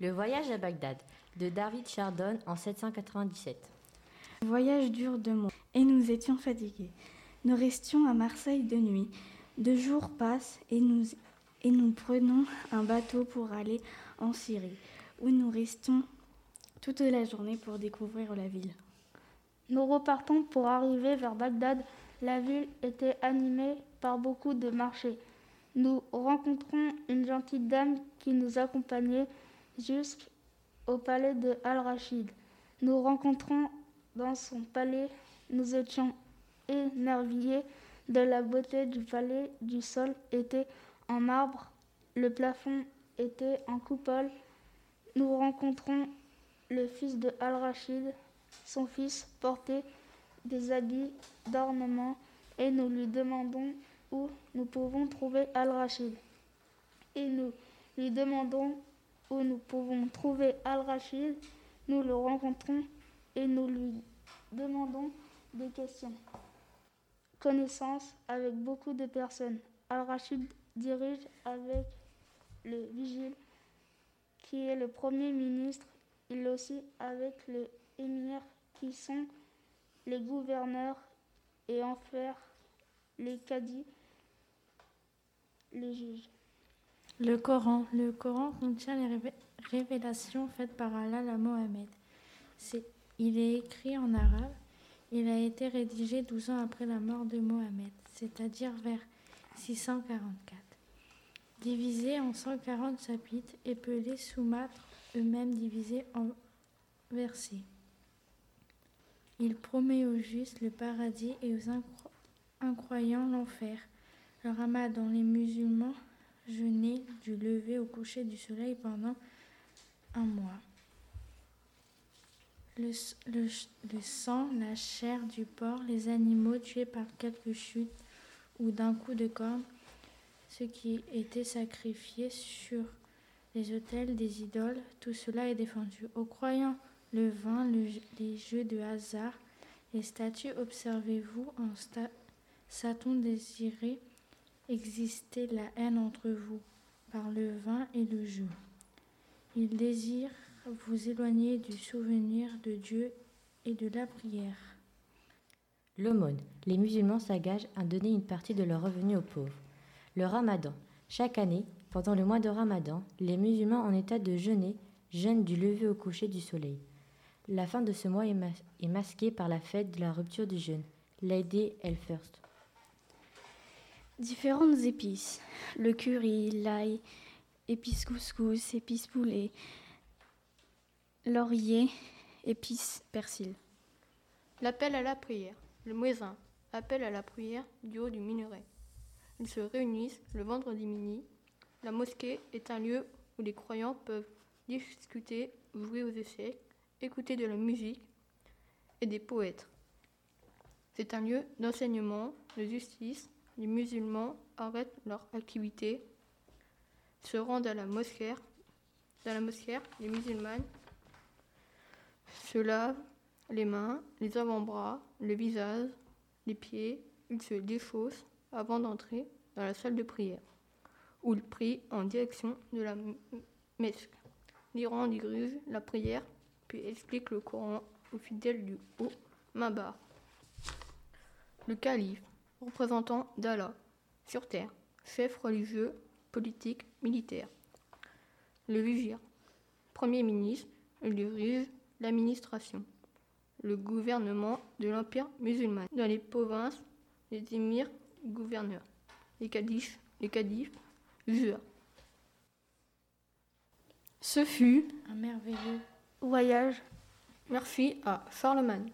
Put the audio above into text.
Le voyage à Bagdad de David Chardon en 797. Le voyage dure deux mois et nous étions fatigués. Nous restions à Marseille de nuit. Deux jours passent et nous, et nous prenons un bateau pour aller en Syrie, où nous restons toute la journée pour découvrir la ville. Nous repartons pour arriver vers Bagdad. La ville était animée par beaucoup de marchés. Nous rencontrons une gentille dame qui nous accompagnait jusqu'au palais de Al-Rachid. Nous rencontrons dans son palais, nous étions émerveillés de la beauté du palais. Du sol était en marbre, le plafond était en coupole. Nous rencontrons le fils de Al-Rachid. Son fils portait des habits d'ornement et nous lui demandons où nous pouvons trouver Al-Rachid. Et nous lui demandons où nous pouvons trouver Al-Rachid. Nous le rencontrons et nous lui demandons des questions. Connaissance avec beaucoup de personnes. Al-Rachid dirige avec le vigile qui est le premier ministre. Il aussi avec le émir qui sont les gouverneurs et en faire les cadis les juges. Le Coran. Le Coran contient les révélations faites par Allah à Mohammed. il est écrit en arabe. Il a été rédigé 12 ans après la mort de Mohammed, c'est-à-dire vers 644. Divisé en 140 chapitres, épelés soumâtres, eux-mêmes divisés en versets. Il promet aux justes le paradis et aux incroyants l'enfer. Le ramadan, les musulmans jeûnaient du lever au coucher du soleil pendant un mois. Le, sang, la chair du porc, les animaux tués par quelques chutes ou d'un coup de corne, ce qui était sacrifié sur les autels des idoles, tout cela est défendu. Aux croyants, le vin, les jeux de hasard, les statues, observez-vous en Satan désiré existait la haine entre vous par le vin et le jeu. Il désire vous éloigner du souvenir de Dieu et de la prière. L'aumône. Les musulmans s'engagent à donner une partie de leurs revenus aux pauvres. Le ramadan. Chaque année, pendant le mois de ramadan, les musulmans en état de jeûner jeûnent du lever au coucher du soleil. La fin de ce mois est, masquée par la fête de la rupture du jeûne, l'Aïd el-First. Différentes épices. Le curry, l'ail, épices couscous, épices poulet, laurier, épices persil. L'appel à la prière. Le muezzin appelle à la prière du haut du minaret. Ils se réunissent le vendredi midi. La mosquée est un lieu où les croyants peuvent discuter, jouer aux échecs, écouter de la musique et des poètes. C'est un lieu d'enseignement, de justice, les musulmans arrêtent leur activité, se rendent à la mosquée. Dans la mosquée, les musulmanes se lavent les mains, les avant-bras, le visage, les pieds. Ils se déchaussent avant d'entrer dans la salle de prière, où ils prient en direction de la mosquée. L'Iran dirige la prière, puis explique le Coran aux fidèles du haut Mabar. Le calife représentant d'Allah sur terre, chef religieux, politique, militaire. Le vizir, premier ministre, dirige l'administration, le gouvernement de l'Empire musulman. Dans les provinces, les émirs, gouverneurs, les cadifs, les cadifs, jurent. Ce fut un merveilleux voyage. Merci à Charlemagne.